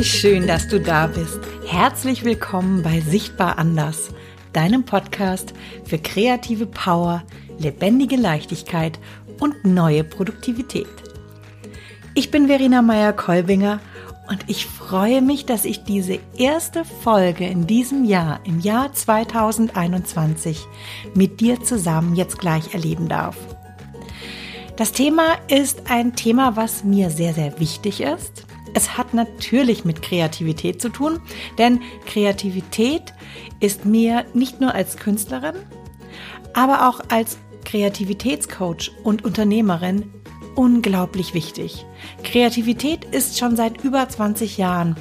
Wie schön, dass du da bist. Herzlich willkommen bei Sichtbar Anders, deinem Podcast für kreative Power, lebendige Leichtigkeit und neue Produktivität. Ich bin Verena Meyer-Kolbinger und ich freue mich, dass ich diese erste Folge in diesem Jahr, im Jahr 2021, mit dir zusammen jetzt gleich erleben darf. Das Thema ist ein Thema, was mir sehr, sehr wichtig ist. Es hat natürlich mit Kreativität zu tun, denn Kreativität ist mir nicht nur als Künstlerin, aber auch als Kreativitätscoach und Unternehmerin unglaublich wichtig. Kreativität ist schon seit über 20 Jahren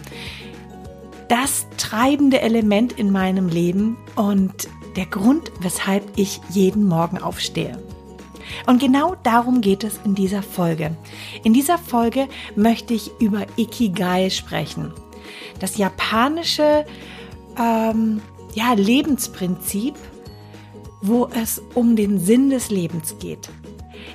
das treibende Element in meinem Leben und der Grund, weshalb ich jeden Morgen aufstehe. Und genau darum geht es in dieser Folge. In dieser Folge möchte ich über Ikigai sprechen. Das japanische ähm, ja, Lebensprinzip, wo es um den Sinn des Lebens geht.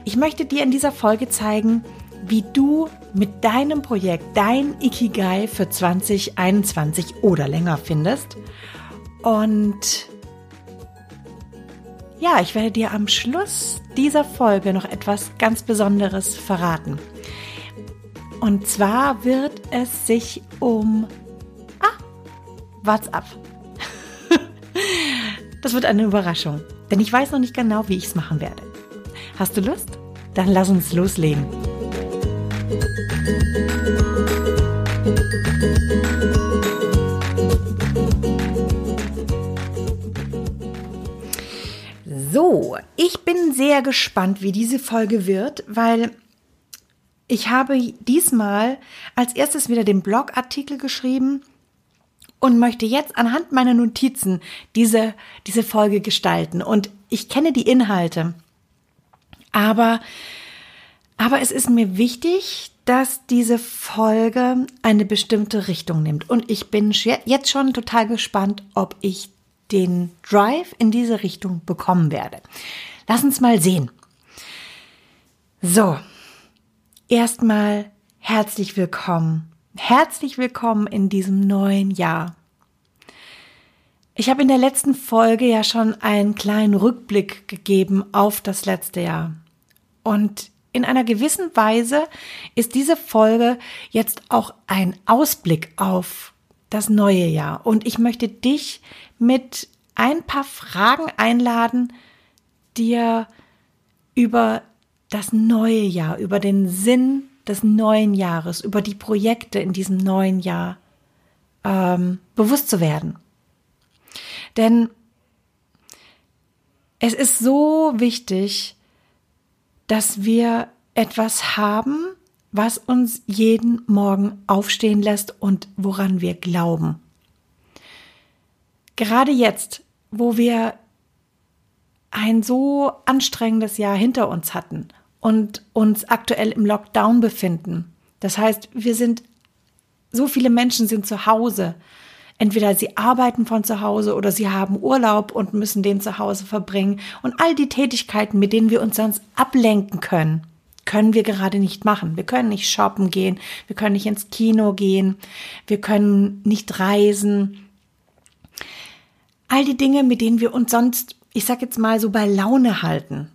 Ich möchte dir in dieser Folge zeigen, wie du mit deinem Projekt dein Ikigai für 2021 oder länger findest. Und ja, ich werde dir am Schluss dieser Folge noch etwas ganz Besonderes verraten. Und zwar wird es sich um ah, WhatsApp. das wird eine Überraschung, denn ich weiß noch nicht genau, wie ich es machen werde. Hast du Lust? Dann lass uns loslegen. So, ich bin sehr gespannt, wie diese Folge wird, weil ich habe diesmal als erstes wieder den Blogartikel geschrieben und möchte jetzt anhand meiner Notizen diese, diese Folge gestalten. Und ich kenne die Inhalte. Aber, aber es ist mir wichtig, dass diese Folge eine bestimmte Richtung nimmt. Und ich bin jetzt schon total gespannt, ob ich den Drive in diese Richtung bekommen werde. Lass uns mal sehen. So, erstmal herzlich willkommen. Herzlich willkommen in diesem neuen Jahr. Ich habe in der letzten Folge ja schon einen kleinen Rückblick gegeben auf das letzte Jahr. Und in einer gewissen Weise ist diese Folge jetzt auch ein Ausblick auf das neue Jahr. Und ich möchte dich mit ein paar Fragen einladen, dir über das neue Jahr, über den Sinn des neuen Jahres, über die Projekte in diesem neuen Jahr ähm, bewusst zu werden. Denn es ist so wichtig, dass wir etwas haben, was uns jeden Morgen aufstehen lässt und woran wir glauben. Gerade jetzt, wo wir ein so anstrengendes Jahr hinter uns hatten und uns aktuell im Lockdown befinden. Das heißt, wir sind, so viele Menschen sind zu Hause. Entweder sie arbeiten von zu Hause oder sie haben Urlaub und müssen den zu Hause verbringen. Und all die Tätigkeiten, mit denen wir uns sonst ablenken können, können wir gerade nicht machen. Wir können nicht shoppen gehen, wir können nicht ins Kino gehen, wir können nicht reisen. All die Dinge, mit denen wir uns sonst, ich sag jetzt mal so bei Laune halten.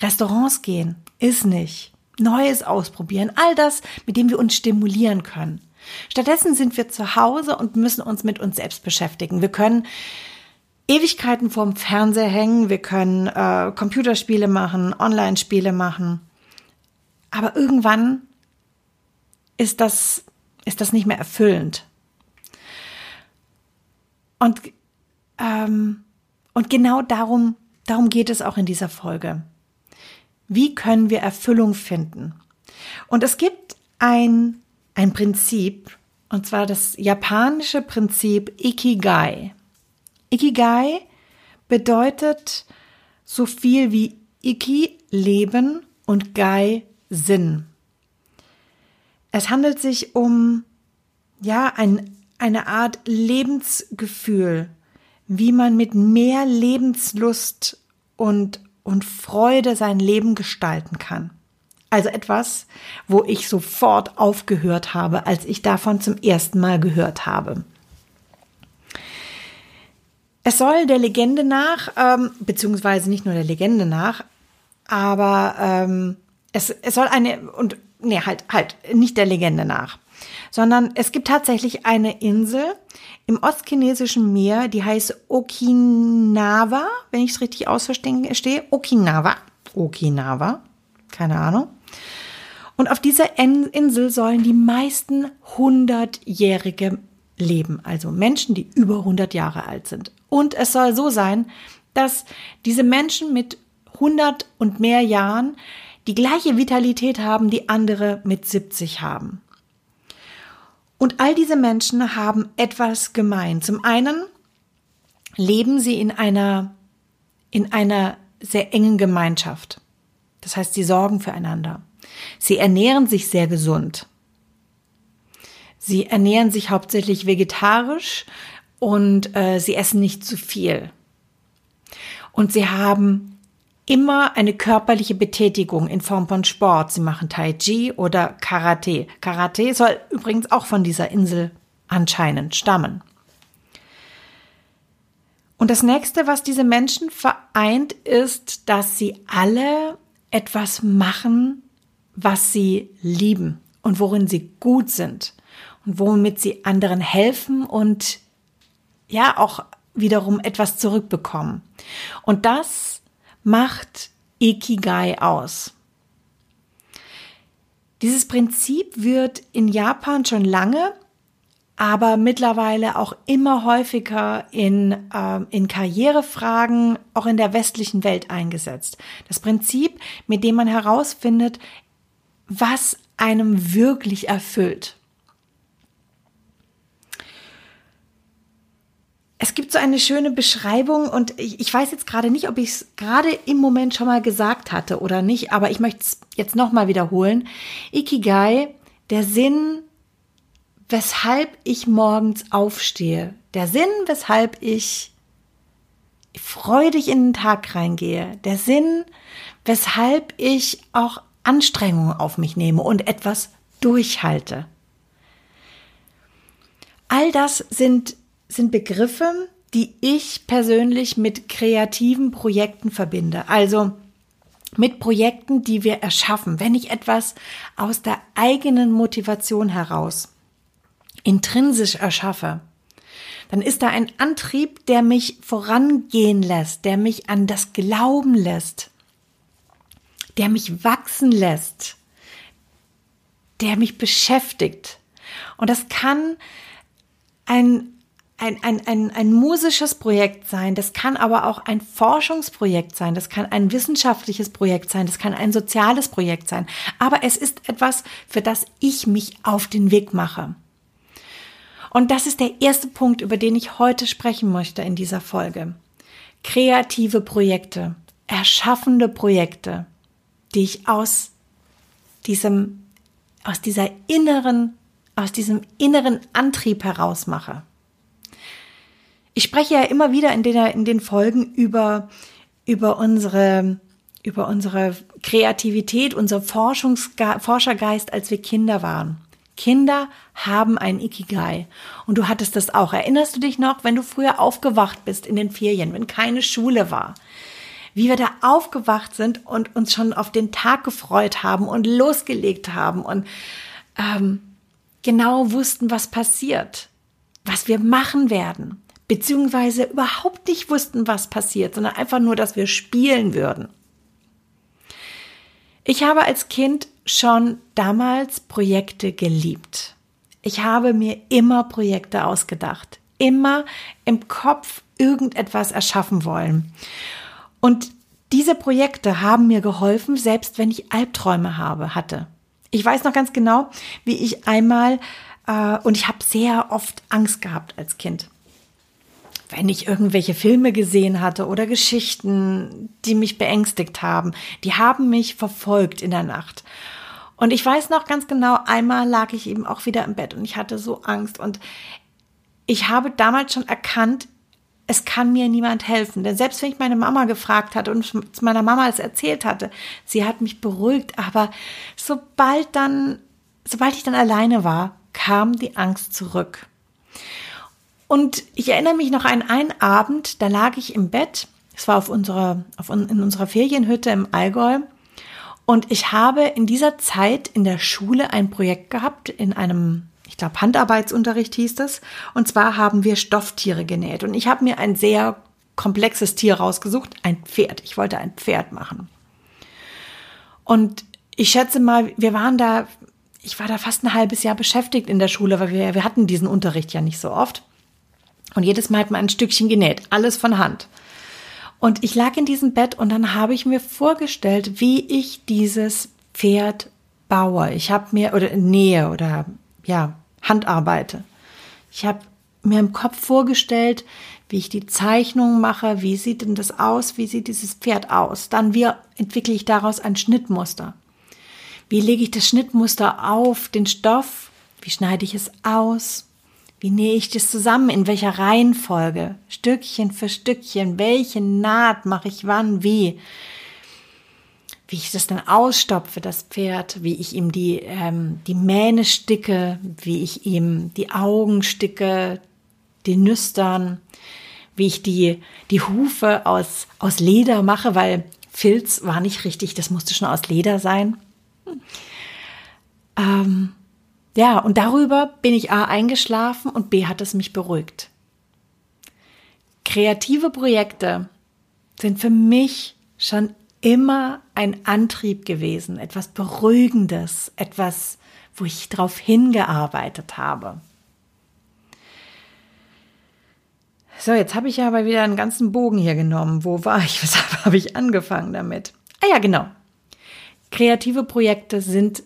Restaurants gehen, ist nicht. Neues ausprobieren, all das, mit dem wir uns stimulieren können. Stattdessen sind wir zu Hause und müssen uns mit uns selbst beschäftigen. Wir können Ewigkeiten vorm Fernseher hängen, wir können äh, Computerspiele machen, Online-Spiele machen. Aber irgendwann ist das, ist das nicht mehr erfüllend. Und, ähm, und genau darum, darum geht es auch in dieser Folge. Wie können wir Erfüllung finden? Und es gibt ein, ein Prinzip, und zwar das japanische Prinzip Ikigai. Ikigai bedeutet so viel wie Iki, Leben und Gai, Sinn. Es handelt sich um, ja, ein, eine Art Lebensgefühl, wie man mit mehr Lebenslust und, und Freude sein Leben gestalten kann. Also etwas, wo ich sofort aufgehört habe, als ich davon zum ersten Mal gehört habe. Es soll der Legende nach, ähm, beziehungsweise nicht nur der Legende nach, aber ähm, es, es soll eine, und nee, halt, halt, nicht der Legende nach, sondern es gibt tatsächlich eine Insel im ostchinesischen Meer, die heißt Okinawa, wenn ich es richtig ausverstehe, Okinawa, Okinawa, keine Ahnung. Und auf dieser Insel sollen die meisten hundertjährige leben, also Menschen, die über 100 Jahre alt sind. Und es soll so sein, dass diese Menschen mit 100 und mehr Jahren die gleiche Vitalität haben, die andere mit 70 haben. Und all diese Menschen haben etwas gemein. Zum einen leben sie in einer, in einer sehr engen Gemeinschaft. Das heißt, sie sorgen füreinander. Sie ernähren sich sehr gesund. Sie ernähren sich hauptsächlich vegetarisch und äh, sie essen nicht zu viel. Und sie haben immer eine körperliche Betätigung in Form von Sport. Sie machen Tai Chi oder Karate. Karate soll übrigens auch von dieser Insel anscheinend stammen. Und das nächste, was diese Menschen vereint, ist, dass sie alle etwas machen, was sie lieben und worin sie gut sind und womit sie anderen helfen und ja auch wiederum etwas zurückbekommen. Und das macht Ikigai aus. Dieses Prinzip wird in Japan schon lange, aber mittlerweile auch immer häufiger in, äh, in Karrierefragen, auch in der westlichen Welt eingesetzt. Das Prinzip, mit dem man herausfindet, was einem wirklich erfüllt. Es gibt so eine schöne Beschreibung und ich, ich weiß jetzt gerade nicht, ob ich es gerade im Moment schon mal gesagt hatte oder nicht, aber ich möchte es jetzt nochmal wiederholen. Ikigai, der Sinn, weshalb ich morgens aufstehe, der Sinn, weshalb ich freudig in den Tag reingehe, der Sinn, weshalb ich auch Anstrengungen auf mich nehme und etwas durchhalte. All das sind sind Begriffe, die ich persönlich mit kreativen Projekten verbinde. Also mit Projekten, die wir erschaffen, wenn ich etwas aus der eigenen Motivation heraus intrinsisch erschaffe, dann ist da ein Antrieb, der mich vorangehen lässt, der mich an das Glauben lässt, der mich wachsen lässt, der mich beschäftigt. Und das kann ein ein, ein, ein, ein musisches Projekt sein, das kann aber auch ein Forschungsprojekt sein, das kann ein wissenschaftliches Projekt sein, das kann ein soziales Projekt sein. Aber es ist etwas, für das ich mich auf den Weg mache. Und das ist der erste Punkt, über den ich heute sprechen möchte in dieser Folge. Kreative Projekte, erschaffende Projekte, die ich aus diesem, aus dieser inneren, aus diesem inneren Antrieb heraus mache. Ich spreche ja immer wieder in den, in den Folgen über, über unsere, über unsere Kreativität, unser Forschergeist, als wir Kinder waren. Kinder haben ein Ikigai. Und du hattest das auch. Erinnerst du dich noch, wenn du früher aufgewacht bist in den Ferien, wenn keine Schule war? Wie wir da aufgewacht sind und uns schon auf den Tag gefreut haben und losgelegt haben und ähm, genau wussten, was passiert, was wir machen werden beziehungsweise überhaupt nicht wussten, was passiert, sondern einfach nur, dass wir spielen würden. Ich habe als Kind schon damals Projekte geliebt. Ich habe mir immer Projekte ausgedacht, immer im Kopf irgendetwas erschaffen wollen. Und diese Projekte haben mir geholfen, selbst wenn ich Albträume habe, hatte. Ich weiß noch ganz genau, wie ich einmal, äh, und ich habe sehr oft Angst gehabt als Kind wenn ich irgendwelche Filme gesehen hatte oder Geschichten, die mich beängstigt haben, die haben mich verfolgt in der Nacht. Und ich weiß noch ganz genau, einmal lag ich eben auch wieder im Bett und ich hatte so Angst und ich habe damals schon erkannt, es kann mir niemand helfen. Denn selbst wenn ich meine Mama gefragt hatte und zu meiner Mama es erzählt hatte, sie hat mich beruhigt. Aber sobald dann, sobald ich dann alleine war, kam die Angst zurück. Und ich erinnere mich noch an einen Abend, da lag ich im Bett. Es war auf unserer, auf, in unserer Ferienhütte im Allgäu. Und ich habe in dieser Zeit in der Schule ein Projekt gehabt, in einem, ich glaube, Handarbeitsunterricht hieß es. Und zwar haben wir Stofftiere genäht. Und ich habe mir ein sehr komplexes Tier rausgesucht, ein Pferd. Ich wollte ein Pferd machen. Und ich schätze mal, wir waren da, ich war da fast ein halbes Jahr beschäftigt in der Schule, weil wir, wir hatten diesen Unterricht ja nicht so oft. Und jedes Mal hat man ein Stückchen genäht, alles von Hand. Und ich lag in diesem Bett und dann habe ich mir vorgestellt, wie ich dieses Pferd baue. Ich habe mir oder nähe oder ja, Handarbeite. Ich habe mir im Kopf vorgestellt, wie ich die Zeichnung mache, wie sieht denn das aus, wie sieht dieses Pferd aus. Dann wie entwickle ich daraus ein Schnittmuster. Wie lege ich das Schnittmuster auf den Stoff? Wie schneide ich es aus? Wie nähe ich das zusammen? In welcher Reihenfolge? Stückchen für Stückchen. Welche Naht mache ich wann wie? Wie ich das dann ausstopfe, das Pferd, wie ich ihm die, ähm, die Mähne sticke, wie ich ihm die Augen sticke, die Nüstern, wie ich die, die Hufe aus, aus Leder mache, weil Filz war nicht richtig, das musste schon aus Leder sein. Ähm, ja, und darüber bin ich A eingeschlafen und B hat es mich beruhigt. Kreative Projekte sind für mich schon immer ein Antrieb gewesen, etwas Beruhigendes, etwas, wo ich darauf hingearbeitet habe. So, jetzt habe ich ja aber wieder einen ganzen Bogen hier genommen. Wo war ich? Weshalb habe ich angefangen damit? Ah ja, genau. Kreative Projekte sind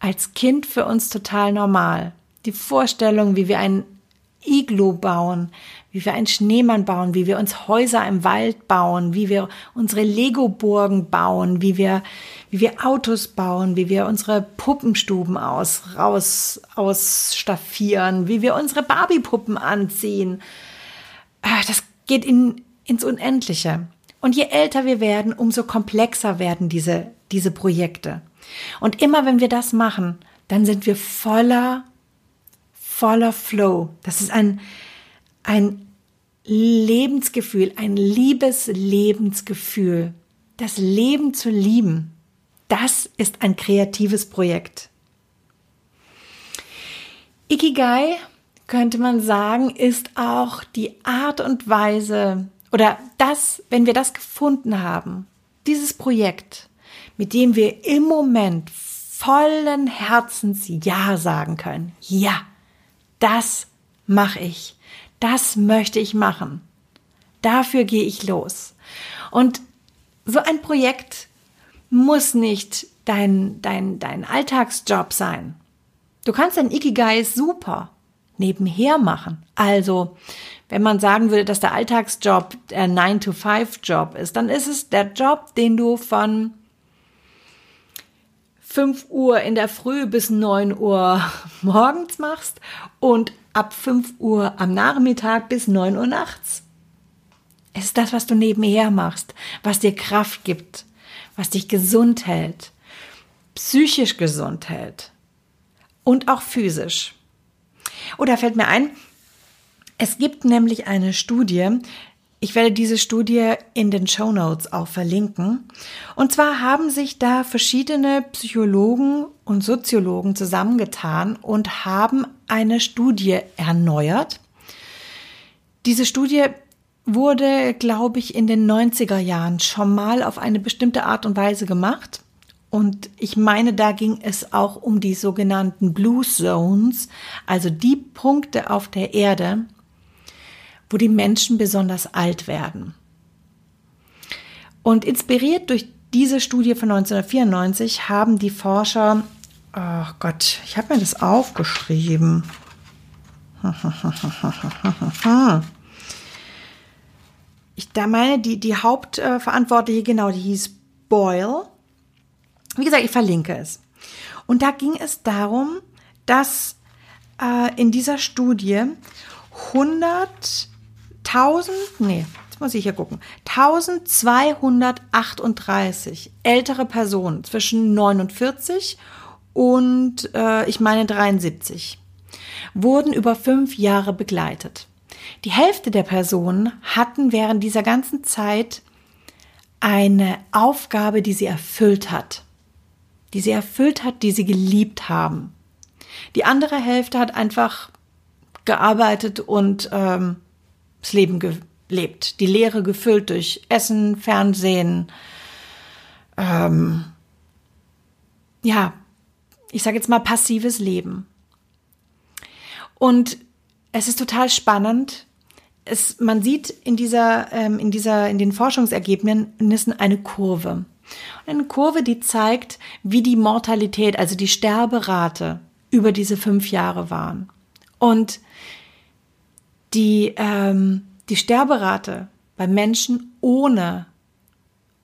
als Kind für uns total normal. Die Vorstellung, wie wir ein Iglo bauen, wie wir einen Schneemann bauen, wie wir uns Häuser im Wald bauen, wie wir unsere Lego-Burgen bauen, wie wir, wie wir Autos bauen, wie wir unsere Puppenstuben aus, raus, ausstaffieren, wie wir unsere Barbie-Puppen anziehen. Ah, das geht in, ins Unendliche. Und je älter wir werden, umso komplexer werden diese, diese Projekte. Und immer wenn wir das machen, dann sind wir voller, voller Flow. Das ist ein, ein Lebensgefühl, ein Liebeslebensgefühl. Das Leben zu lieben, das ist ein kreatives Projekt. Ikigai, könnte man sagen, ist auch die Art und Weise oder das, wenn wir das gefunden haben, dieses Projekt, mit dem wir im Moment vollen Herzens Ja sagen können. Ja, das mache ich. Das möchte ich machen. Dafür gehe ich los. Und so ein Projekt muss nicht dein, dein, dein Alltagsjob sein. Du kannst dein Ikigai super nebenher machen. Also, wenn man sagen würde, dass der Alltagsjob der 9-to-5-Job ist, dann ist es der Job, den du von 5 Uhr in der Früh bis 9 Uhr morgens machst und ab 5 Uhr am Nachmittag bis 9 Uhr nachts. Es ist das, was du nebenher machst, was dir Kraft gibt, was dich gesund hält, psychisch gesund hält und auch physisch. Oder fällt mir ein, es gibt nämlich eine Studie, ich werde diese Studie in den Show Notes auch verlinken. Und zwar haben sich da verschiedene Psychologen und Soziologen zusammengetan und haben eine Studie erneuert. Diese Studie wurde, glaube ich, in den 90er Jahren schon mal auf eine bestimmte Art und Weise gemacht. Und ich meine, da ging es auch um die sogenannten Blue Zones, also die Punkte auf der Erde, wo die Menschen besonders alt werden. Und inspiriert durch diese Studie von 1994 haben die Forscher, oh Gott, ich habe mir das aufgeschrieben. Ich da meine, die, die Hauptverantwortliche, genau, die hieß Boyle. Wie gesagt, ich verlinke es. Und da ging es darum, dass äh, in dieser Studie 100 1000, nee, jetzt muss ich hier gucken, 1238 ältere Personen zwischen 49 und äh, ich meine 73 wurden über fünf Jahre begleitet. Die Hälfte der Personen hatten während dieser ganzen Zeit eine Aufgabe, die sie erfüllt hat, die sie erfüllt hat, die sie geliebt haben. Die andere Hälfte hat einfach gearbeitet und ähm, Leben gelebt, die Leere gefüllt durch Essen, Fernsehen, ähm, ja, ich sage jetzt mal passives Leben. Und es ist total spannend. Es, man sieht in dieser, ähm, in dieser, in den Forschungsergebnissen eine Kurve. Eine Kurve, die zeigt, wie die Mortalität, also die Sterberate über diese fünf Jahre waren. Und die, ähm, die Sterberate bei Menschen ohne,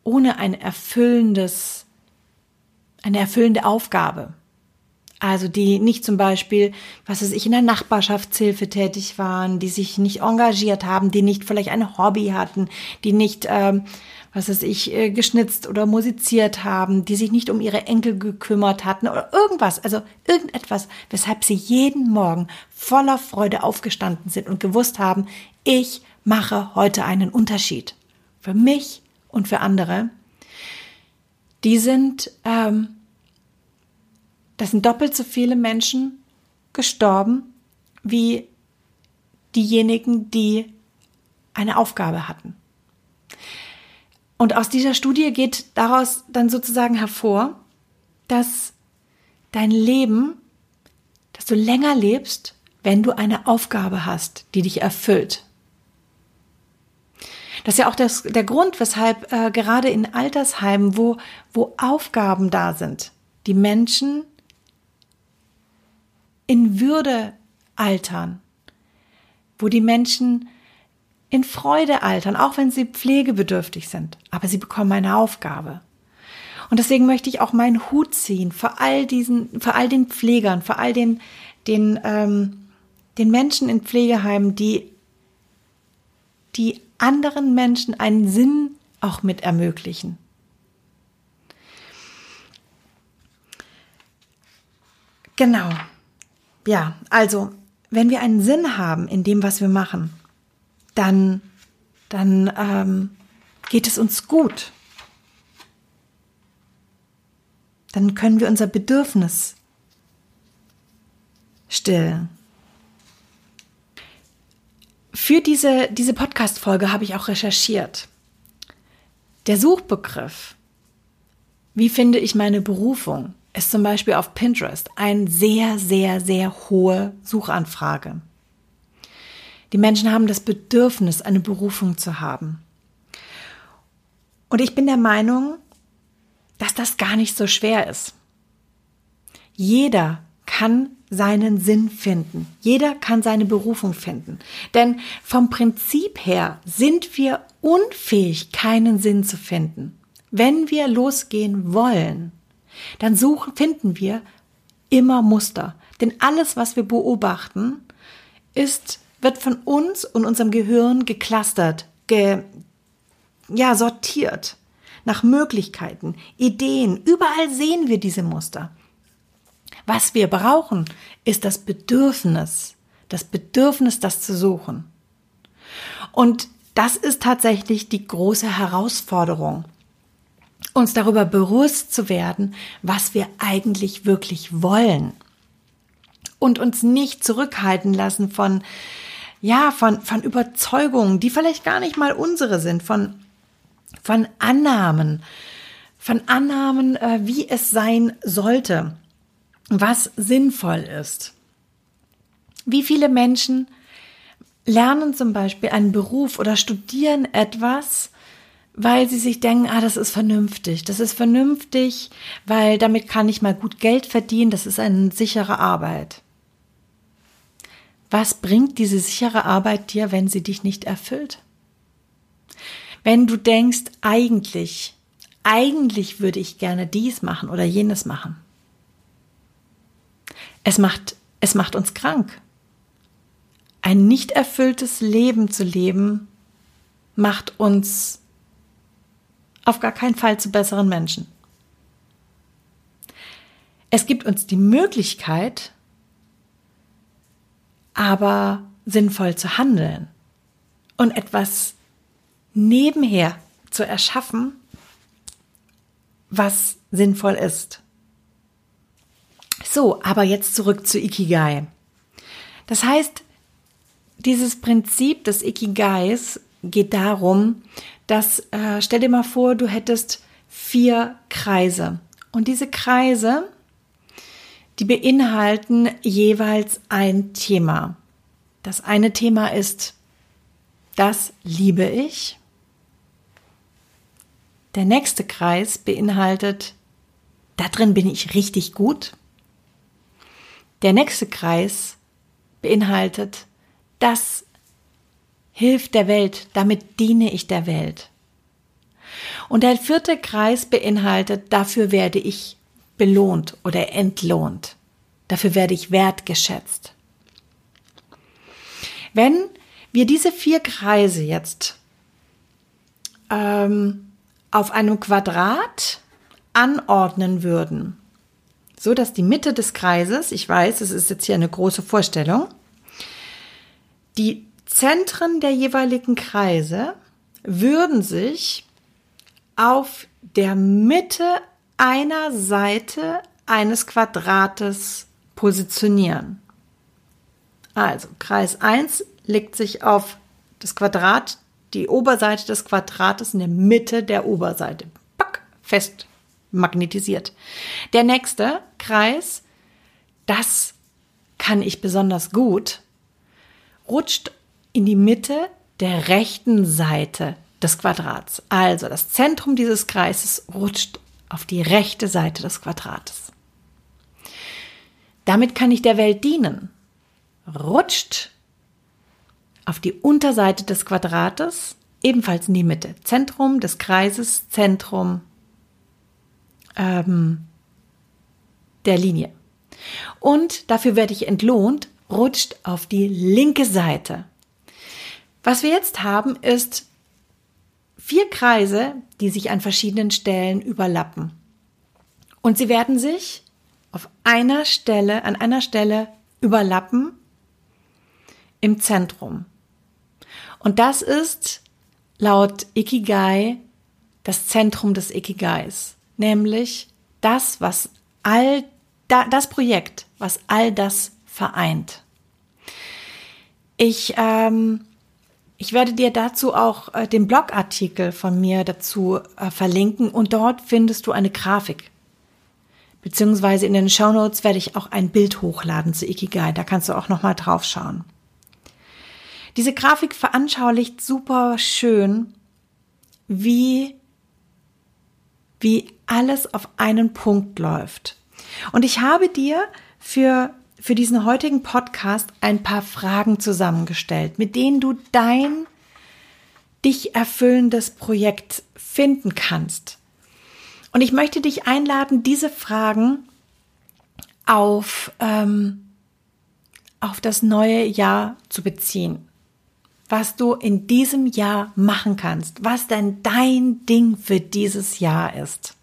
ohne ein erfüllendes, eine erfüllende Aufgabe. Also die nicht zum Beispiel, was weiß ich, in der Nachbarschaftshilfe tätig waren, die sich nicht engagiert haben, die nicht vielleicht ein Hobby hatten, die nicht, ähm, was weiß ich, äh, geschnitzt oder musiziert haben, die sich nicht um ihre Enkel gekümmert hatten oder irgendwas, also irgendetwas, weshalb sie jeden Morgen voller Freude aufgestanden sind und gewusst haben, ich mache heute einen Unterschied für mich und für andere. Die sind ähm, das sind doppelt so viele Menschen gestorben wie diejenigen, die eine Aufgabe hatten. Und aus dieser Studie geht daraus dann sozusagen hervor, dass dein Leben, dass du länger lebst, wenn du eine Aufgabe hast, die dich erfüllt. Das ist ja auch das, der Grund, weshalb äh, gerade in Altersheimen, wo, wo Aufgaben da sind, die Menschen in Würde altern, wo die Menschen in Freude altern, auch wenn sie pflegebedürftig sind, aber sie bekommen eine Aufgabe. Und deswegen möchte ich auch meinen Hut ziehen vor all diesen, vor all den Pflegern, vor all den, den, ähm, den Menschen in Pflegeheimen, die, die anderen Menschen einen Sinn auch mit ermöglichen. Genau ja, also, wenn wir einen Sinn haben in dem, was wir machen, dann, dann ähm, geht es uns gut. Dann können wir unser Bedürfnis stillen. Für diese, diese Podcast-Folge habe ich auch recherchiert. Der Suchbegriff, wie finde ich meine Berufung, ist zum Beispiel auf Pinterest eine sehr, sehr, sehr hohe Suchanfrage. Die Menschen haben das Bedürfnis, eine Berufung zu haben. Und ich bin der Meinung, dass das gar nicht so schwer ist. Jeder kann seinen Sinn finden. Jeder kann seine Berufung finden. Denn vom Prinzip her sind wir unfähig, keinen Sinn zu finden. Wenn wir losgehen wollen, dann suchen, finden wir immer Muster. Denn alles, was wir beobachten, ist, wird von uns und unserem Gehirn geklustert, ge, ja, sortiert nach Möglichkeiten, Ideen. Überall sehen wir diese Muster. Was wir brauchen, ist das Bedürfnis, das Bedürfnis, das zu suchen. Und das ist tatsächlich die große Herausforderung uns darüber bewusst zu werden, was wir eigentlich wirklich wollen und uns nicht zurückhalten lassen von ja, von, von Überzeugungen, die vielleicht gar nicht mal unsere sind, von, von Annahmen, von Annahmen, äh, wie es sein sollte, was sinnvoll ist. Wie viele Menschen lernen zum Beispiel einen Beruf oder studieren etwas, weil sie sich denken, ah, das ist vernünftig. Das ist vernünftig, weil damit kann ich mal gut Geld verdienen. Das ist eine sichere Arbeit. Was bringt diese sichere Arbeit dir, wenn sie dich nicht erfüllt? Wenn du denkst, eigentlich, eigentlich würde ich gerne dies machen oder jenes machen. Es macht, es macht uns krank. ein nicht erfülltes Leben zu leben, macht uns auf gar keinen Fall zu besseren Menschen. Es gibt uns die Möglichkeit, aber sinnvoll zu handeln und etwas nebenher zu erschaffen, was sinnvoll ist. So, aber jetzt zurück zu Ikigai. Das heißt, dieses Prinzip des Ikigais geht darum, dass, äh, stell dir mal vor, du hättest vier Kreise. Und diese Kreise, die beinhalten jeweils ein Thema. Das eine Thema ist, das liebe ich. Der nächste Kreis beinhaltet, da drin bin ich richtig gut. Der nächste Kreis beinhaltet, das hilft der Welt, damit diene ich der Welt. Und der vierte Kreis beinhaltet, dafür werde ich belohnt oder entlohnt. Dafür werde ich wertgeschätzt. Wenn wir diese vier Kreise jetzt ähm, auf einem Quadrat anordnen würden, so dass die Mitte des Kreises, ich weiß, es ist jetzt hier eine große Vorstellung, die Zentren der jeweiligen Kreise würden sich auf der Mitte einer Seite eines Quadrates positionieren. Also Kreis 1 legt sich auf das Quadrat, die Oberseite des Quadrates in der Mitte der Oberseite. Pack, fest magnetisiert. Der nächste Kreis, das kann ich besonders gut, rutscht in die Mitte der rechten Seite des Quadrats. Also das Zentrum dieses Kreises rutscht auf die rechte Seite des Quadrates. Damit kann ich der Welt dienen. Rutscht auf die Unterseite des Quadrates, ebenfalls in die Mitte. Zentrum des Kreises, Zentrum ähm, der Linie. Und dafür werde ich entlohnt, rutscht auf die linke Seite. Was wir jetzt haben, ist vier Kreise, die sich an verschiedenen Stellen überlappen. Und sie werden sich auf einer Stelle, an einer Stelle überlappen im Zentrum. Und das ist laut Ikigai das Zentrum des Ikigais, nämlich das, was all das Projekt, was all das vereint. Ich, ähm, ich werde dir dazu auch äh, den Blogartikel von mir dazu äh, verlinken und dort findest du eine Grafik. Beziehungsweise in den Show Notes werde ich auch ein Bild hochladen zu Ikigai. Da kannst du auch nochmal drauf schauen. Diese Grafik veranschaulicht super schön, wie, wie alles auf einen Punkt läuft. Und ich habe dir für für diesen heutigen Podcast ein paar Fragen zusammengestellt, mit denen du dein dich erfüllendes Projekt finden kannst. Und ich möchte dich einladen, diese Fragen auf, ähm, auf das neue Jahr zu beziehen. Was du in diesem Jahr machen kannst, was denn dein Ding für dieses Jahr ist.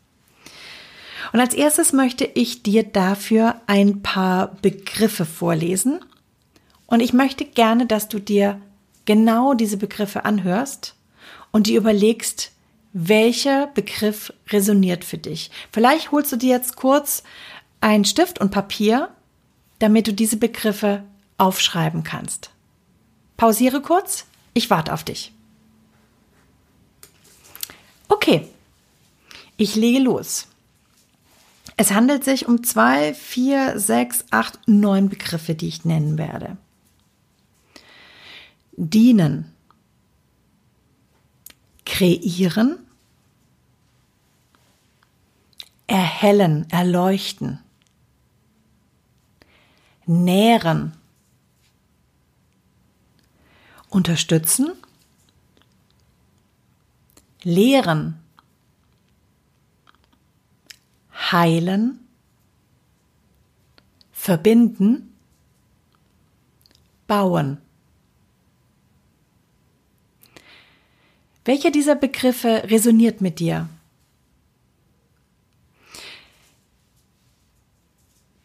Und als erstes möchte ich dir dafür ein paar Begriffe vorlesen. Und ich möchte gerne, dass du dir genau diese Begriffe anhörst und dir überlegst, welcher Begriff resoniert für dich. Vielleicht holst du dir jetzt kurz einen Stift und Papier, damit du diese Begriffe aufschreiben kannst. Pausiere kurz, ich warte auf dich. Okay, ich lege los. Es handelt sich um zwei, vier, sechs, acht, neun Begriffe, die ich nennen werde. Dienen, kreieren, erhellen, erleuchten, nähren, unterstützen, lehren, heilen, verbinden, bauen. Welcher dieser Begriffe resoniert mit dir?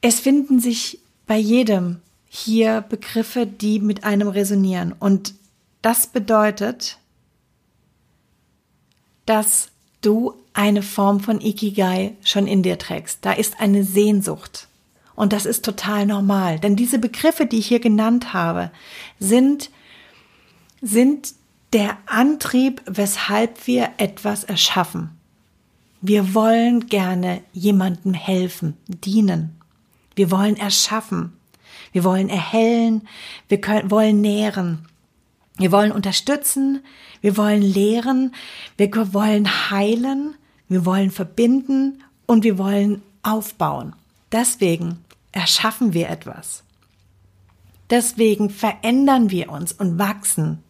Es finden sich bei jedem hier Begriffe, die mit einem resonieren. Und das bedeutet, dass du eine Form von Ikigai schon in dir trägst. Da ist eine Sehnsucht. Und das ist total normal. Denn diese Begriffe, die ich hier genannt habe, sind, sind der Antrieb, weshalb wir etwas erschaffen. Wir wollen gerne jemandem helfen, dienen. Wir wollen erschaffen. Wir wollen erhellen. Wir können, wollen nähren. Wir wollen unterstützen. Wir wollen lehren. Wir wollen heilen. Wir wollen verbinden und wir wollen aufbauen. Deswegen erschaffen wir etwas. Deswegen verändern wir uns und wachsen.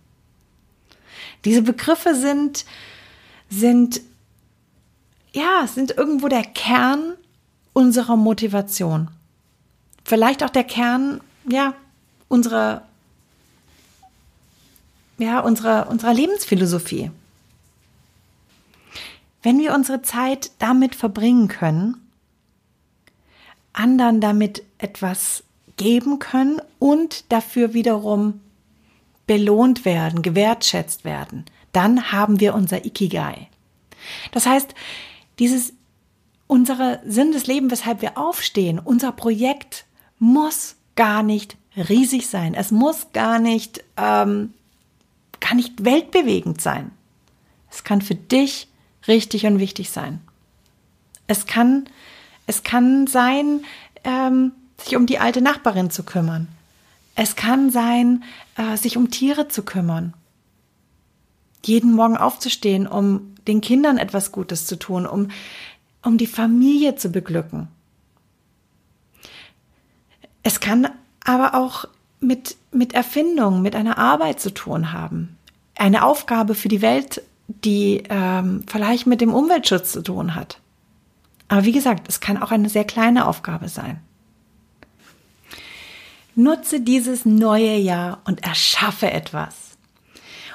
Diese Begriffe sind, sind, ja, sind irgendwo der Kern unserer Motivation. Vielleicht auch der Kern, ja, unserer, ja, unserer, unserer Lebensphilosophie. Wenn wir unsere Zeit damit verbringen können, anderen damit etwas geben können und dafür wiederum belohnt werden, gewertschätzt werden, dann haben wir unser Ikigai. Das heißt, dieses unsere Sinn des Lebens, weshalb wir aufstehen, unser Projekt muss gar nicht riesig sein. Es muss gar nicht, ähm, gar nicht weltbewegend sein. Es kann für dich richtig und wichtig sein. Es kann, es kann sein, ähm, sich um die alte Nachbarin zu kümmern. Es kann sein, äh, sich um Tiere zu kümmern. Jeden Morgen aufzustehen, um den Kindern etwas Gutes zu tun, um, um die Familie zu beglücken. Es kann aber auch mit, mit Erfindung, mit einer Arbeit zu tun haben. Eine Aufgabe für die Welt, die ähm, vielleicht mit dem Umweltschutz zu tun hat. Aber wie gesagt, es kann auch eine sehr kleine Aufgabe sein. Nutze dieses neue Jahr und erschaffe etwas.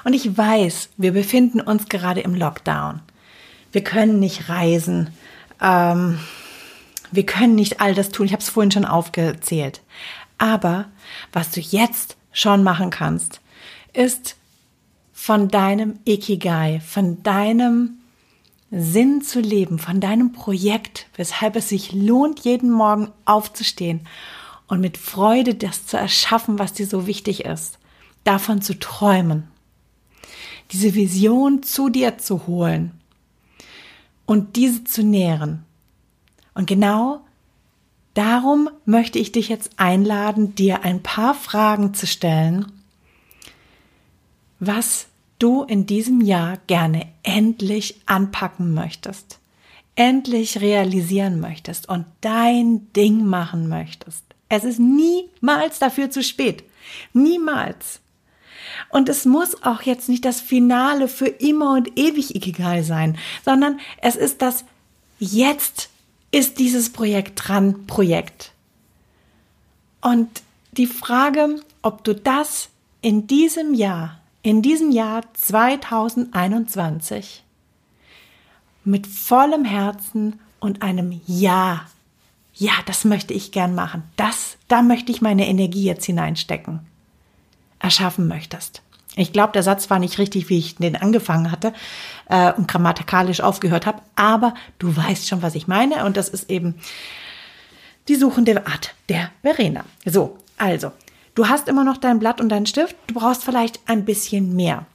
Und ich weiß, wir befinden uns gerade im Lockdown. Wir können nicht reisen. Ähm, wir können nicht all das tun. Ich habe es vorhin schon aufgezählt. Aber was du jetzt schon machen kannst, ist von deinem Ikigai, von deinem Sinn zu leben, von deinem Projekt, weshalb es sich lohnt, jeden Morgen aufzustehen und mit Freude das zu erschaffen, was dir so wichtig ist, davon zu träumen, diese Vision zu dir zu holen und diese zu nähren. Und genau darum möchte ich dich jetzt einladen, dir ein paar Fragen zu stellen, was du in diesem Jahr gerne endlich anpacken möchtest, endlich realisieren möchtest und dein Ding machen möchtest. Es ist niemals dafür zu spät. Niemals. Und es muss auch jetzt nicht das Finale für immer und ewig Ikigai sein, sondern es ist das Jetzt ist dieses Projekt dran Projekt. Und die Frage, ob du das in diesem Jahr, in diesem Jahr 2021 mit vollem Herzen und einem Ja ja, das möchte ich gern machen. Das, da möchte ich meine Energie jetzt hineinstecken. Erschaffen möchtest. Ich glaube, der Satz war nicht richtig, wie ich den angefangen hatte äh, und grammatikalisch aufgehört habe, aber du weißt schon, was ich meine und das ist eben die suchende Art der Verena. So, also, du hast immer noch dein Blatt und deinen Stift, du brauchst vielleicht ein bisschen mehr.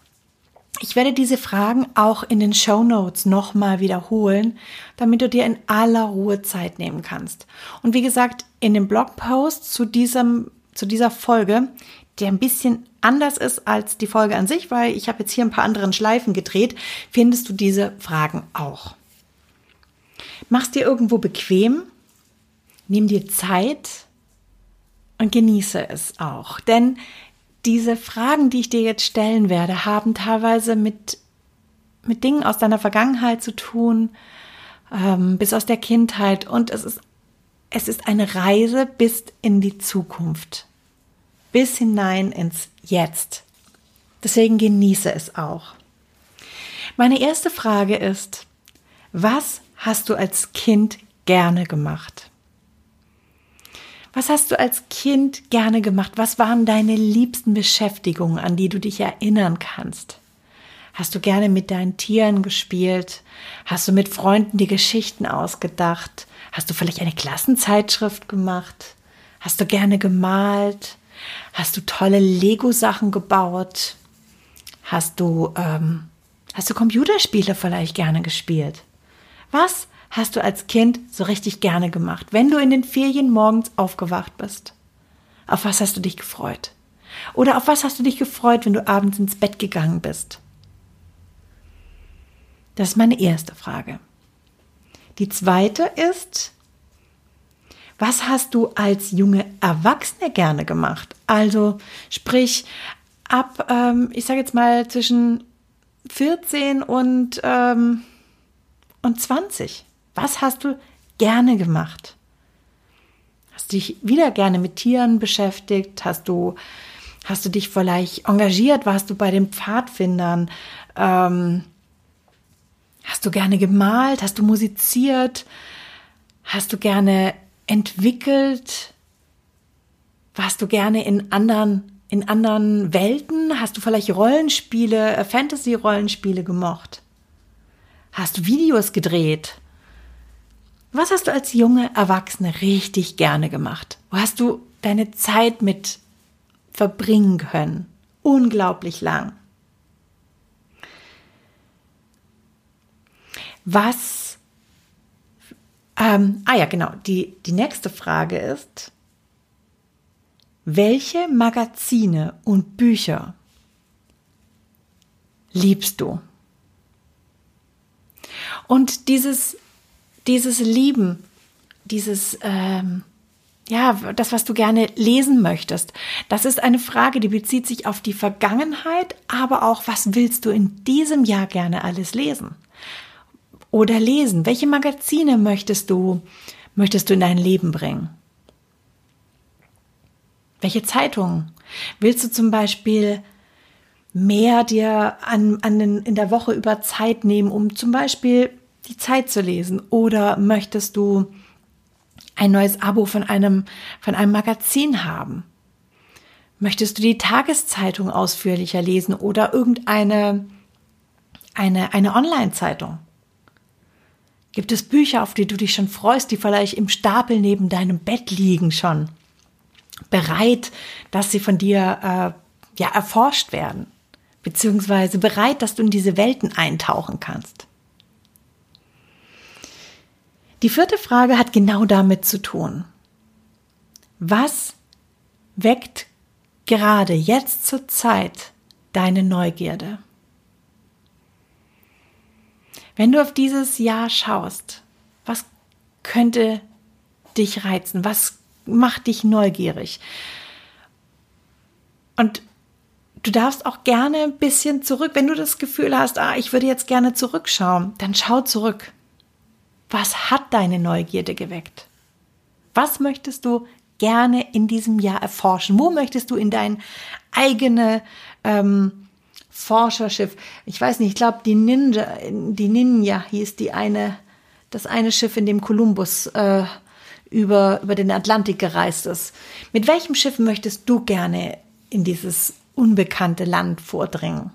Ich werde diese Fragen auch in den Show Notes nochmal wiederholen, damit du dir in aller Ruhe Zeit nehmen kannst. Und wie gesagt, in dem Blogpost zu diesem, zu dieser Folge, der ein bisschen anders ist als die Folge an sich, weil ich habe jetzt hier ein paar anderen Schleifen gedreht, findest du diese Fragen auch. Mach's dir irgendwo bequem, nimm dir Zeit und genieße es auch. Denn diese Fragen, die ich dir jetzt stellen werde, haben teilweise mit, mit Dingen aus deiner Vergangenheit zu tun, ähm, bis aus der Kindheit. Und es ist, es ist eine Reise bis in die Zukunft, bis hinein ins Jetzt. Deswegen genieße es auch. Meine erste Frage ist, was hast du als Kind gerne gemacht? Was hast du als Kind gerne gemacht? Was waren deine liebsten Beschäftigungen, an die du dich erinnern kannst? Hast du gerne mit deinen Tieren gespielt? Hast du mit Freunden die Geschichten ausgedacht? Hast du vielleicht eine Klassenzeitschrift gemacht? Hast du gerne gemalt? Hast du tolle Lego-Sachen gebaut? Hast du ähm, Hast du Computerspiele vielleicht gerne gespielt? Was hast du als Kind so richtig gerne gemacht, wenn du in den Ferien morgens aufgewacht bist? Auf was hast du dich gefreut? Oder auf was hast du dich gefreut, wenn du abends ins Bett gegangen bist? Das ist meine erste Frage. Die zweite ist, was hast du als junge Erwachsene gerne gemacht? Also sprich ab, ähm, ich sage jetzt mal zwischen 14 und, ähm, und 20. Was hast du gerne gemacht? Hast du dich wieder gerne mit Tieren beschäftigt? Hast du, hast du dich vielleicht engagiert? Warst du bei den Pfadfindern? Ähm, hast du gerne gemalt? Hast du musiziert? Hast du gerne entwickelt? Warst du gerne in anderen in anderen Welten? Hast du vielleicht Rollenspiele, äh, Fantasy-Rollenspiele gemocht? Hast du Videos gedreht? Was hast du als junge Erwachsene richtig gerne gemacht? Wo hast du deine Zeit mit verbringen können? Unglaublich lang. Was, ähm, ah ja, genau, die, die nächste Frage ist, welche Magazine und Bücher liebst du? Und dieses, dieses Lieben, dieses, ähm, ja, das, was du gerne lesen möchtest, das ist eine Frage, die bezieht sich auf die Vergangenheit, aber auch, was willst du in diesem Jahr gerne alles lesen? Oder lesen? Welche Magazine möchtest du, möchtest du in dein Leben bringen? Welche Zeitungen? Willst du zum Beispiel mehr dir an, an den, in der Woche über Zeit nehmen, um zum Beispiel die Zeit zu lesen? Oder möchtest du ein neues Abo von einem, von einem Magazin haben? Möchtest du die Tageszeitung ausführlicher lesen oder irgendeine eine, eine Online-Zeitung? Gibt es Bücher, auf die du dich schon freust, die vielleicht im Stapel neben deinem Bett liegen schon? bereit, dass sie von dir äh, ja erforscht werden, beziehungsweise bereit, dass du in diese Welten eintauchen kannst. Die vierte Frage hat genau damit zu tun. Was weckt gerade jetzt zur Zeit deine Neugierde? Wenn du auf dieses Jahr schaust, was könnte dich reizen? Was macht dich neugierig. Und du darfst auch gerne ein bisschen zurück, wenn du das Gefühl hast, ah, ich würde jetzt gerne zurückschauen, dann schau zurück. Was hat deine Neugierde geweckt? Was möchtest du gerne in diesem Jahr erforschen? Wo möchtest du in dein eigene ähm, Forscherschiff? Ich weiß nicht, ich glaube, die Ninja, die Ninja hieß die eine, das eine Schiff, in dem Kolumbus äh, über, über den Atlantik gereist ist. Mit welchem Schiff möchtest du gerne in dieses unbekannte Land vordringen?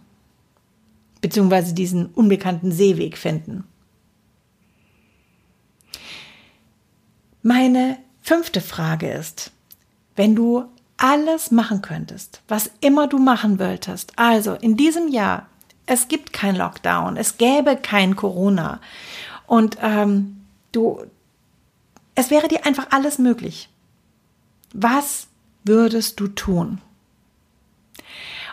Beziehungsweise diesen unbekannten Seeweg finden? Meine fünfte Frage ist, wenn du alles machen könntest, was immer du machen wolltest, also in diesem Jahr, es gibt kein Lockdown, es gäbe kein Corona und ähm, du, es wäre dir einfach alles möglich. Was würdest du tun?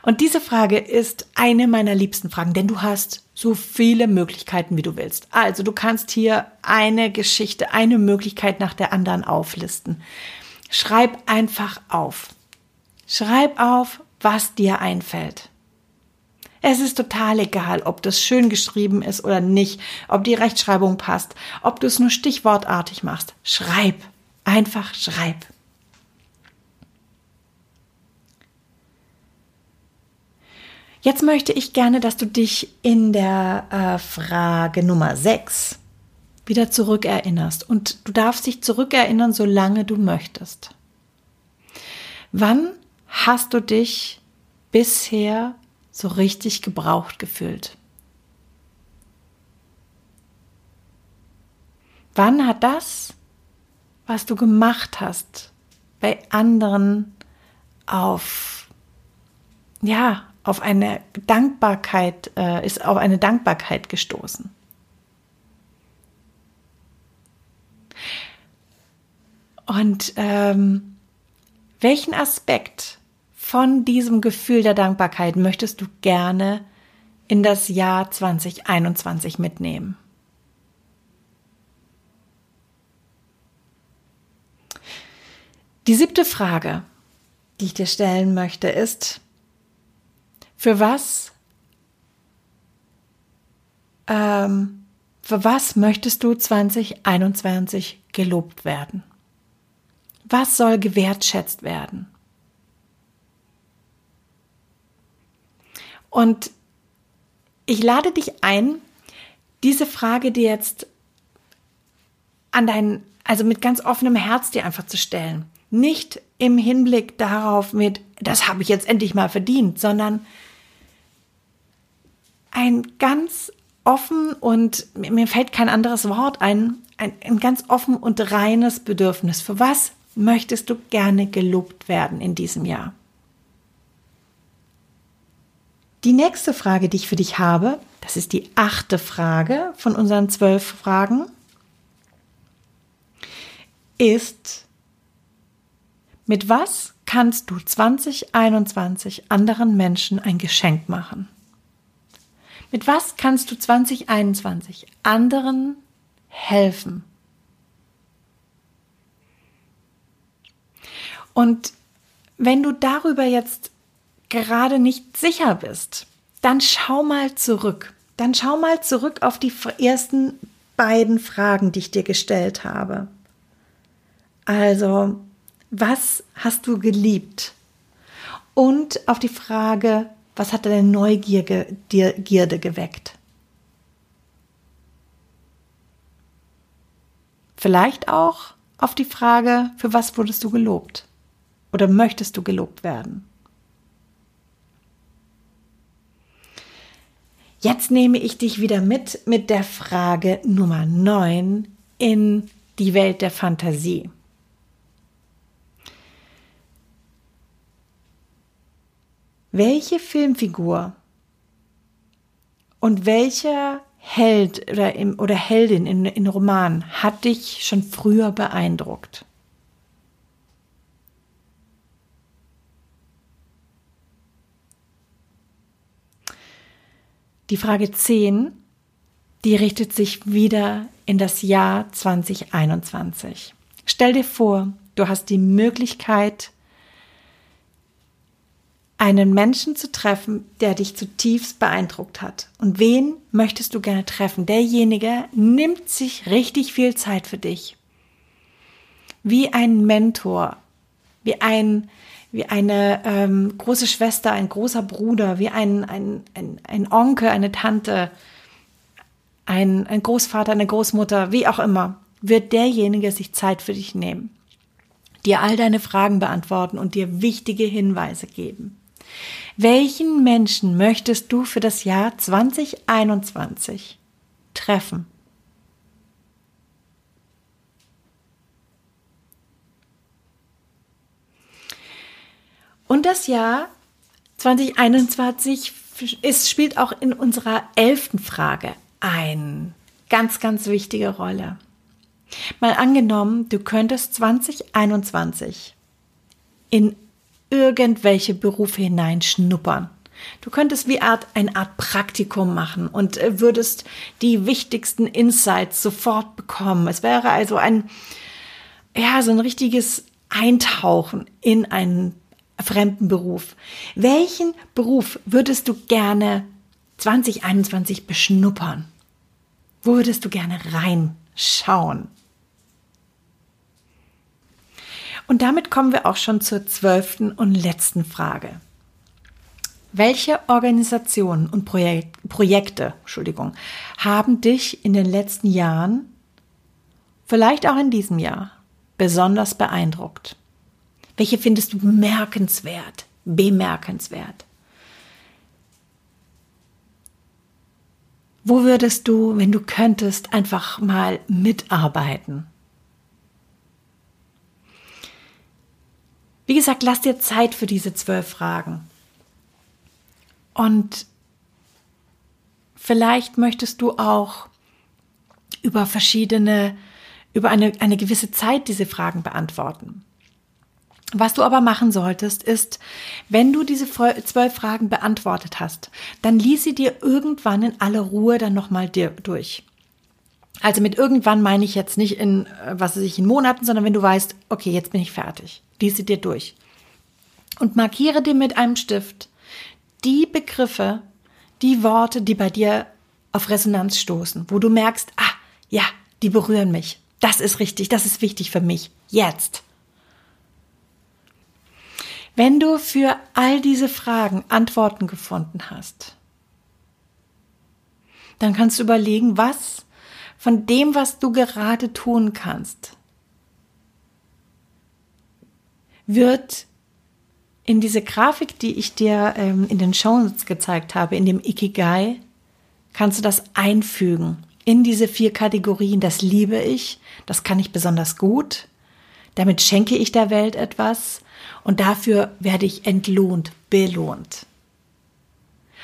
Und diese Frage ist eine meiner liebsten Fragen, denn du hast so viele Möglichkeiten, wie du willst. Also du kannst hier eine Geschichte, eine Möglichkeit nach der anderen auflisten. Schreib einfach auf. Schreib auf, was dir einfällt. Es ist total egal, ob das schön geschrieben ist oder nicht, ob die Rechtschreibung passt, ob du es nur stichwortartig machst. Schreib. Einfach schreib. Jetzt möchte ich gerne, dass du dich in der äh, Frage Nummer 6 wieder zurückerinnerst. Und du darfst dich zurückerinnern, solange du möchtest. Wann hast du dich bisher so richtig gebraucht gefühlt? Wann hat das, was du gemacht hast, bei anderen auf, ja, auf eine Dankbarkeit, äh, ist auf eine Dankbarkeit gestoßen? Und ähm, welchen Aspekt von diesem Gefühl der Dankbarkeit möchtest du gerne in das Jahr 2021 mitnehmen? Die siebte Frage, die ich dir stellen möchte, ist, für was, ähm, für was möchtest du 2021 gelobt werden? Was soll gewertschätzt werden? Und ich lade dich ein, diese Frage dir jetzt an dein, also mit ganz offenem Herz dir einfach zu stellen. Nicht im Hinblick darauf mit, das habe ich jetzt endlich mal verdient, sondern ein ganz offen und mir fällt kein anderes Wort ein, ein, ein ganz offen und reines Bedürfnis. Für was möchtest du gerne gelobt werden in diesem Jahr? Die nächste Frage, die ich für dich habe, das ist die achte Frage von unseren zwölf Fragen, ist, mit was kannst du 2021 anderen Menschen ein Geschenk machen? Mit was kannst du 2021 anderen helfen? Und wenn du darüber jetzt gerade nicht sicher bist, dann schau mal zurück. Dann schau mal zurück auf die ersten beiden Fragen, die ich dir gestellt habe. Also, was hast du geliebt? Und auf die Frage, was hat deine Neugierde geweckt? Vielleicht auch auf die Frage, für was wurdest du gelobt? Oder möchtest du gelobt werden? Jetzt nehme ich dich wieder mit mit der Frage Nummer 9 in die Welt der Fantasie. Welche Filmfigur und welcher Held oder, im, oder Heldin in, in Roman hat dich schon früher beeindruckt? Die Frage 10, die richtet sich wieder in das Jahr 2021. Stell dir vor, du hast die Möglichkeit, einen Menschen zu treffen, der dich zutiefst beeindruckt hat. Und wen möchtest du gerne treffen? Derjenige nimmt sich richtig viel Zeit für dich. Wie ein Mentor, wie ein wie eine ähm, große Schwester, ein großer Bruder, wie ein, ein, ein, ein Onkel, eine Tante, ein, ein Großvater, eine Großmutter, wie auch immer, wird derjenige sich Zeit für dich nehmen, dir all deine Fragen beantworten und dir wichtige Hinweise geben. Welchen Menschen möchtest du für das Jahr 2021 treffen? Und das Jahr 2021 ist, spielt auch in unserer elften Frage eine ganz, ganz wichtige Rolle. Mal angenommen, du könntest 2021 in irgendwelche Berufe hineinschnuppern. Du könntest wie Art, eine Art Praktikum machen und äh, würdest die wichtigsten Insights sofort bekommen. Es wäre also ein, ja, so ein richtiges Eintauchen in einen fremden Beruf. Welchen Beruf würdest du gerne 2021 beschnuppern? Wo würdest du gerne reinschauen? Und damit kommen wir auch schon zur zwölften und letzten Frage. Welche Organisationen und Projek Projekte, Entschuldigung, haben dich in den letzten Jahren, vielleicht auch in diesem Jahr, besonders beeindruckt? Welche findest du bemerkenswert, bemerkenswert? Wo würdest du, wenn du könntest, einfach mal mitarbeiten? Wie gesagt, lass dir Zeit für diese zwölf Fragen. Und vielleicht möchtest du auch über verschiedene, über eine, eine gewisse Zeit diese Fragen beantworten. Was du aber machen solltest, ist, wenn du diese zwölf Fragen beantwortet hast, dann lies sie dir irgendwann in aller Ruhe dann nochmal durch. Also mit irgendwann meine ich jetzt nicht in, äh, was weiß ich, in Monaten, sondern wenn du weißt, okay, jetzt bin ich fertig. Lies sie dir durch. Und markiere dir mit einem Stift die Begriffe, die Worte, die bei dir auf Resonanz stoßen, wo du merkst, ah, ja, die berühren mich. Das ist richtig, das ist wichtig für mich. Jetzt. Wenn du für all diese Fragen Antworten gefunden hast, dann kannst du überlegen, was von dem, was du gerade tun kannst, wird in diese Grafik, die ich dir ähm, in den Shownotes gezeigt habe, in dem Ikigai, kannst du das einfügen in diese vier Kategorien. Das liebe ich, das kann ich besonders gut, damit schenke ich der Welt etwas und dafür werde ich entlohnt, belohnt.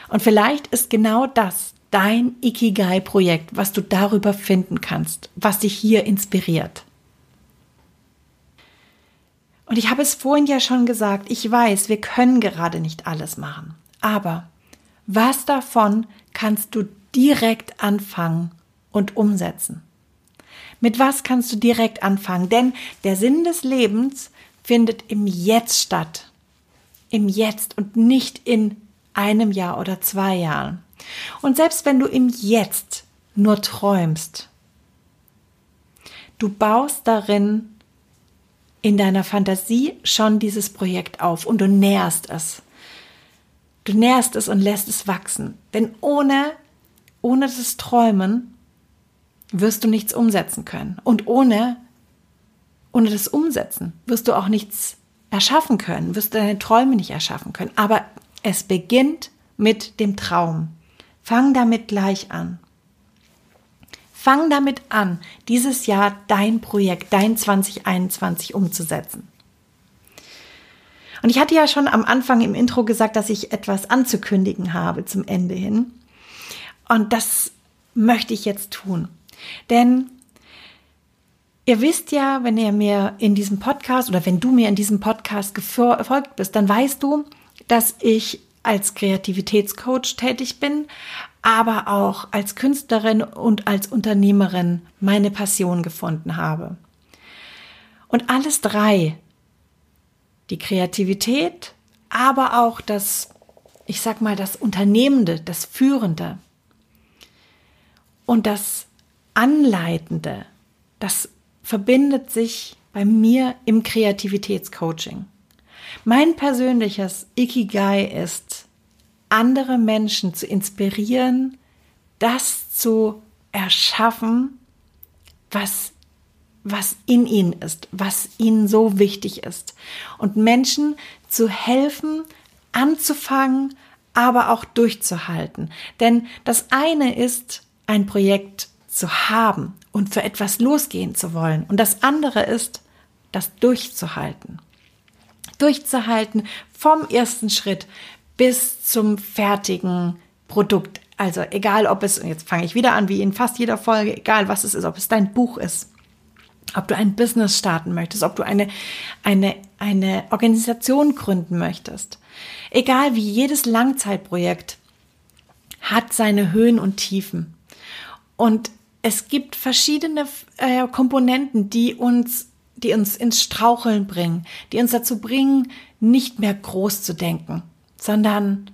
Und vielleicht ist genau das dein Ikigai-Projekt, was du darüber finden kannst, was dich hier inspiriert. Und ich habe es vorhin ja schon gesagt, ich weiß, wir können gerade nicht alles machen. Aber was davon kannst du direkt anfangen und umsetzen? Mit was kannst du direkt anfangen? Denn der Sinn des Lebens findet im Jetzt statt. Im Jetzt und nicht in einem Jahr oder zwei Jahren. Und selbst wenn du im Jetzt nur träumst, du baust darin in deiner Fantasie schon dieses Projekt auf und du nährst es. Du nährst es und lässt es wachsen. Denn ohne, ohne das Träumen wirst du nichts umsetzen können. Und ohne, ohne das Umsetzen wirst du auch nichts erschaffen können, wirst du deine Träume nicht erschaffen können. Aber es beginnt mit dem Traum. Fang damit gleich an. Fang damit an, dieses Jahr dein Projekt, dein 2021 umzusetzen. Und ich hatte ja schon am Anfang im Intro gesagt, dass ich etwas anzukündigen habe zum Ende hin. Und das möchte ich jetzt tun. Denn ihr wisst ja, wenn ihr mir in diesem Podcast oder wenn du mir in diesem Podcast gefolgt bist, dann weißt du, dass ich als Kreativitätscoach tätig bin, aber auch als Künstlerin und als Unternehmerin meine Passion gefunden habe. Und alles drei, die Kreativität, aber auch das, ich sag mal, das Unternehmende, das Führende und das Anleitende, das verbindet sich bei mir im Kreativitätscoaching. Mein persönliches Ikigai ist, andere Menschen zu inspirieren, das zu erschaffen, was, was in ihnen ist, was ihnen so wichtig ist. Und Menschen zu helfen, anzufangen, aber auch durchzuhalten. Denn das eine ist, ein Projekt zu haben und für etwas losgehen zu wollen. Und das andere ist, das durchzuhalten. Durchzuhalten vom ersten Schritt bis zum fertigen Produkt. Also egal, ob es, jetzt fange ich wieder an, wie in fast jeder Folge, egal was es ist, ob es dein Buch ist, ob du ein Business starten möchtest, ob du eine, eine, eine Organisation gründen möchtest. Egal wie jedes Langzeitprojekt hat seine Höhen und Tiefen. Und es gibt verschiedene äh, Komponenten, die uns, die uns ins Straucheln bringen, die uns dazu bringen, nicht mehr groß zu denken, sondern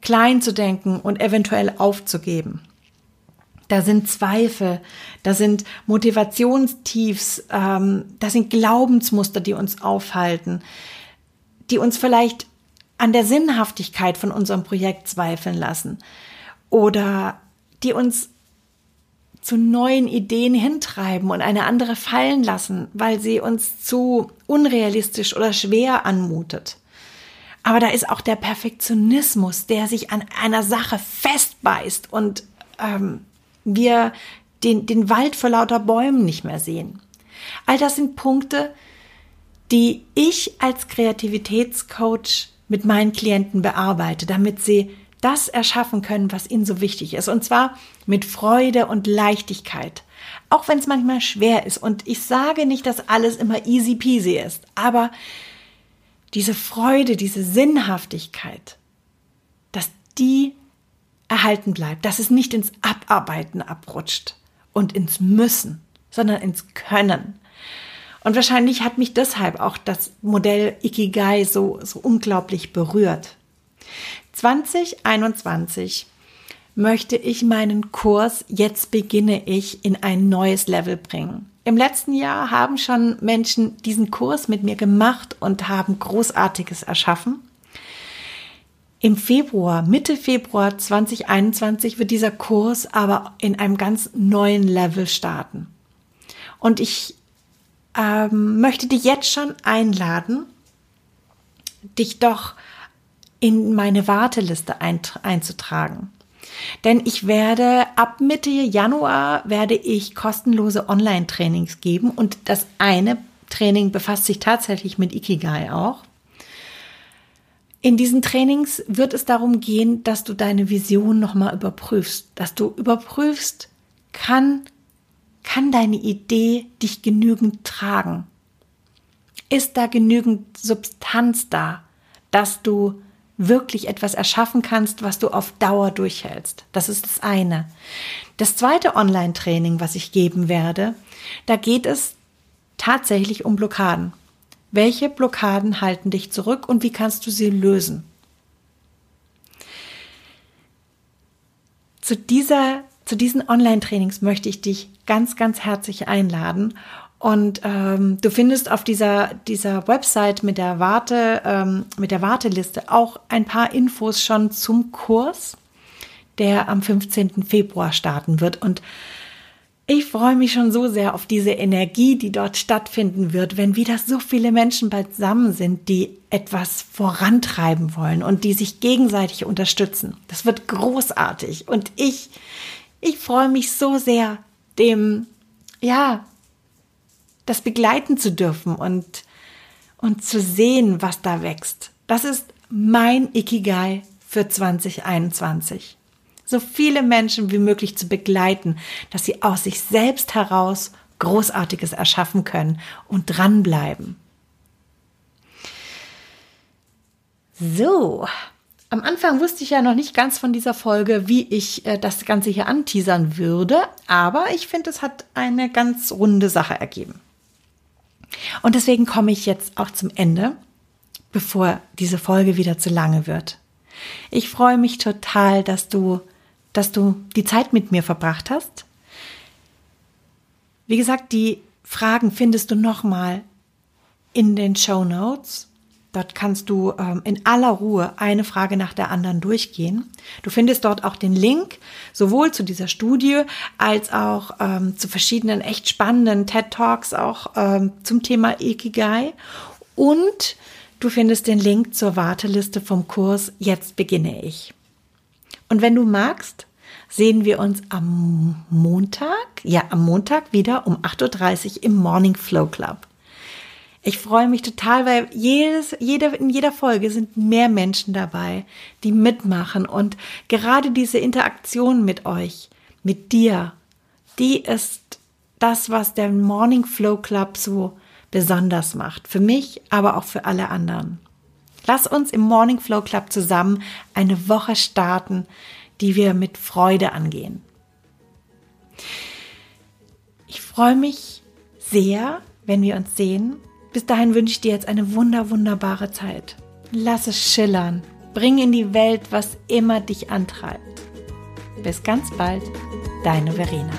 klein zu denken und eventuell aufzugeben. Da sind Zweifel, da sind Motivationstiefs, ähm, da sind Glaubensmuster, die uns aufhalten, die uns vielleicht an der Sinnhaftigkeit von unserem Projekt zweifeln lassen oder die uns zu neuen Ideen hintreiben und eine andere fallen lassen, weil sie uns zu unrealistisch oder schwer anmutet. Aber da ist auch der Perfektionismus, der sich an einer Sache festbeißt und ähm, wir den, den Wald vor lauter Bäumen nicht mehr sehen. All das sind Punkte, die ich als Kreativitätscoach mit meinen Klienten bearbeite, damit sie das erschaffen können, was ihnen so wichtig ist. Und zwar mit Freude und Leichtigkeit. Auch wenn es manchmal schwer ist. Und ich sage nicht, dass alles immer easy peasy ist. Aber diese Freude, diese Sinnhaftigkeit, dass die erhalten bleibt, dass es nicht ins Abarbeiten abrutscht und ins Müssen, sondern ins Können. Und wahrscheinlich hat mich deshalb auch das Modell Ikigai so, so unglaublich berührt. 2021 möchte ich meinen Kurs Jetzt beginne ich in ein neues Level bringen. Im letzten Jahr haben schon Menschen diesen Kurs mit mir gemacht und haben Großartiges erschaffen. Im Februar, Mitte Februar 2021 wird dieser Kurs aber in einem ganz neuen Level starten. Und ich ähm, möchte dich jetzt schon einladen, dich doch in meine Warteliste einzutragen. Denn ich werde ab Mitte Januar werde ich kostenlose Online-Trainings geben und das eine Training befasst sich tatsächlich mit Ikigai auch. In diesen Trainings wird es darum gehen, dass du deine Vision nochmal überprüfst, dass du überprüfst, kann, kann deine Idee dich genügend tragen? Ist da genügend Substanz da, dass du wirklich etwas erschaffen kannst, was du auf Dauer durchhältst. Das ist das eine. Das zweite Online-Training, was ich geben werde, da geht es tatsächlich um Blockaden. Welche Blockaden halten dich zurück und wie kannst du sie lösen? Zu dieser, zu diesen Online-Trainings möchte ich dich ganz, ganz herzlich einladen und ähm, du findest auf dieser, dieser Website mit der Warte, ähm, mit der Warteliste auch ein paar Infos schon zum Kurs, der am 15. Februar starten wird. Und ich freue mich schon so sehr auf diese Energie, die dort stattfinden wird, wenn wieder so viele Menschen beisammen sind, die etwas vorantreiben wollen und die sich gegenseitig unterstützen. Das wird großartig. Und ich, ich freue mich so sehr, dem, ja, das begleiten zu dürfen und, und zu sehen, was da wächst. Das ist mein Ikigai für 2021. So viele Menschen wie möglich zu begleiten, dass sie aus sich selbst heraus Großartiges erschaffen können und dranbleiben. So, am Anfang wusste ich ja noch nicht ganz von dieser Folge, wie ich äh, das Ganze hier anteasern würde, aber ich finde, es hat eine ganz runde Sache ergeben. Und deswegen komme ich jetzt auch zum Ende, bevor diese Folge wieder zu lange wird. Ich freue mich total, dass du, dass du die Zeit mit mir verbracht hast. Wie gesagt, die Fragen findest du nochmal in den Show Notes. Dort kannst du ähm, in aller Ruhe eine Frage nach der anderen durchgehen. Du findest dort auch den Link sowohl zu dieser Studie als auch ähm, zu verschiedenen echt spannenden TED Talks auch ähm, zum Thema Ikigai. Und du findest den Link zur Warteliste vom Kurs Jetzt beginne ich. Und wenn du magst, sehen wir uns am Montag, ja, am Montag wieder um 8.30 Uhr im Morning Flow Club. Ich freue mich total, weil jedes, jede, in jeder Folge sind mehr Menschen dabei, die mitmachen und gerade diese Interaktion mit euch, mit dir, die ist das, was der Morning Flow Club so besonders macht. Für mich, aber auch für alle anderen. Lass uns im Morning Flow Club zusammen eine Woche starten, die wir mit Freude angehen. Ich freue mich sehr, wenn wir uns sehen bis dahin wünsche ich dir jetzt eine wunder, wunderbare Zeit. Lass es schillern. Bring in die Welt, was immer dich antreibt. Bis ganz bald, deine Verena.